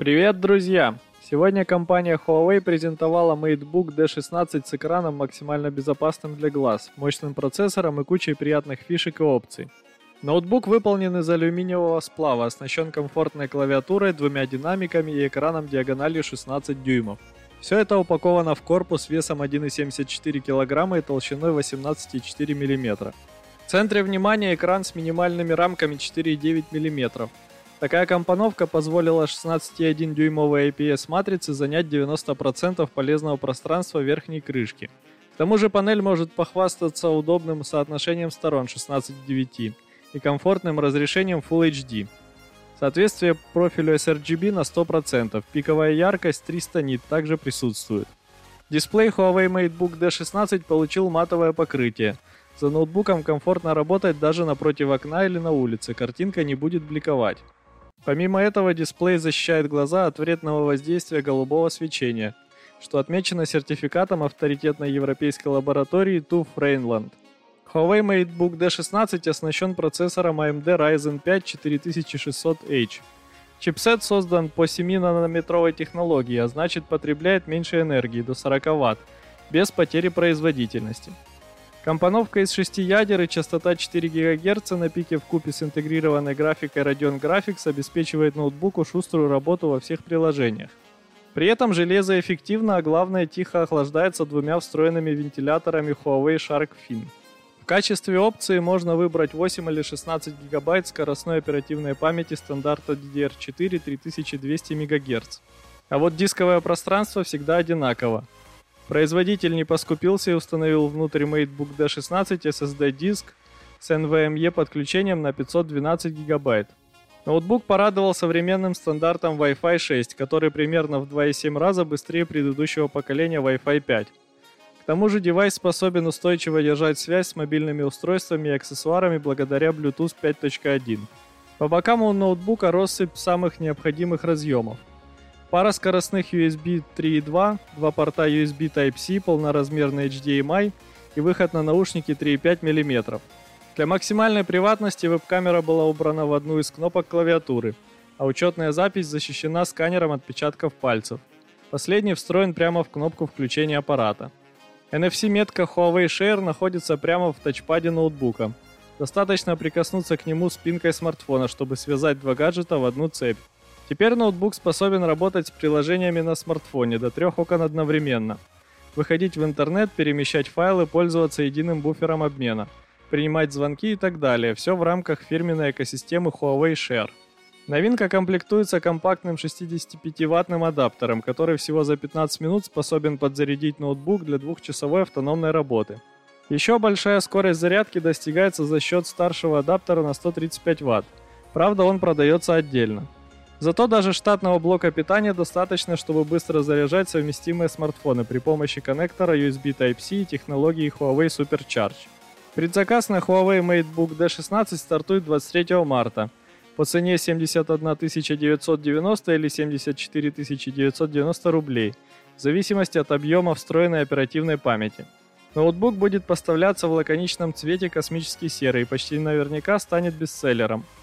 Привет, друзья! Сегодня компания Huawei презентовала MateBook D16 с экраном максимально безопасным для глаз, мощным процессором и кучей приятных фишек и опций. Ноутбук выполнен из алюминиевого сплава, оснащен комфортной клавиатурой, двумя динамиками и экраном диагональю 16 дюймов. Все это упаковано в корпус весом 1,74 кг и толщиной 18,4 мм. В центре внимания экран с минимальными рамками 4,9 мм. Такая компоновка позволила 16,1 дюймовой IPS-матрице занять 90% полезного пространства верхней крышки. К тому же панель может похвастаться удобным соотношением сторон 16 к 9 и комфортным разрешением Full HD. Соответствие профилю sRGB на 100%, пиковая яркость 300 нит также присутствует. Дисплей Huawei MateBook D16 получил матовое покрытие. За ноутбуком комфортно работать даже напротив окна или на улице, картинка не будет бликовать. Помимо этого, дисплей защищает глаза от вредного воздействия голубого свечения, что отмечено сертификатом авторитетной европейской лаборатории TÜV Rheinland. Huawei MateBook D16 оснащен процессором AMD Ryzen 5 4600H. Чипсет создан по 7-нанометровой технологии, а значит потребляет меньше энергии, до 40 Вт, без потери производительности. Компоновка из 6 ядер и частота 4 ГГц на пике в купе с интегрированной графикой Radeon Graphics обеспечивает ноутбуку шуструю работу во всех приложениях. При этом железо эффективно, а главное тихо охлаждается двумя встроенными вентиляторами Huawei Shark Fin. В качестве опции можно выбрать 8 или 16 ГБ скоростной оперативной памяти стандарта DDR4 3200 МГц. А вот дисковое пространство всегда одинаково Производитель не поскупился и установил внутрь MateBook D16 SSD-диск с NVMe подключением на 512 ГБ. Ноутбук порадовал современным стандартом Wi-Fi 6, который примерно в 2,7 раза быстрее предыдущего поколения Wi-Fi 5. К тому же девайс способен устойчиво держать связь с мобильными устройствами и аксессуарами благодаря Bluetooth 5.1. По бокам у ноутбука россыпь самых необходимых разъемов. Пара скоростных USB 3.2, два порта USB Type-C, полноразмерный HDMI и выход на наушники 3,5 мм. Для максимальной приватности веб-камера была убрана в одну из кнопок клавиатуры, а учетная запись защищена сканером отпечатков пальцев. Последний встроен прямо в кнопку включения аппарата. NFC-метка Huawei Share находится прямо в тачпаде ноутбука. Достаточно прикоснуться к нему спинкой смартфона, чтобы связать два гаджета в одну цепь. Теперь ноутбук способен работать с приложениями на смартфоне до трех окон одновременно. Выходить в интернет, перемещать файлы, пользоваться единым буфером обмена, принимать звонки и так далее. Все в рамках фирменной экосистемы Huawei Share. Новинка комплектуется компактным 65-ваттным адаптером, который всего за 15 минут способен подзарядить ноутбук для двухчасовой автономной работы. Еще большая скорость зарядки достигается за счет старшего адаптера на 135 Вт. Правда, он продается отдельно. Зато даже штатного блока питания достаточно, чтобы быстро заряжать совместимые смартфоны при помощи коннектора USB Type-C и технологии Huawei SuperCharge. Предзаказ на Huawei MateBook D16 стартует 23 марта по цене 71 990 или 74 990 рублей, в зависимости от объема встроенной оперативной памяти. Ноутбук будет поставляться в лаконичном цвете космический серый и почти наверняка станет бестселлером –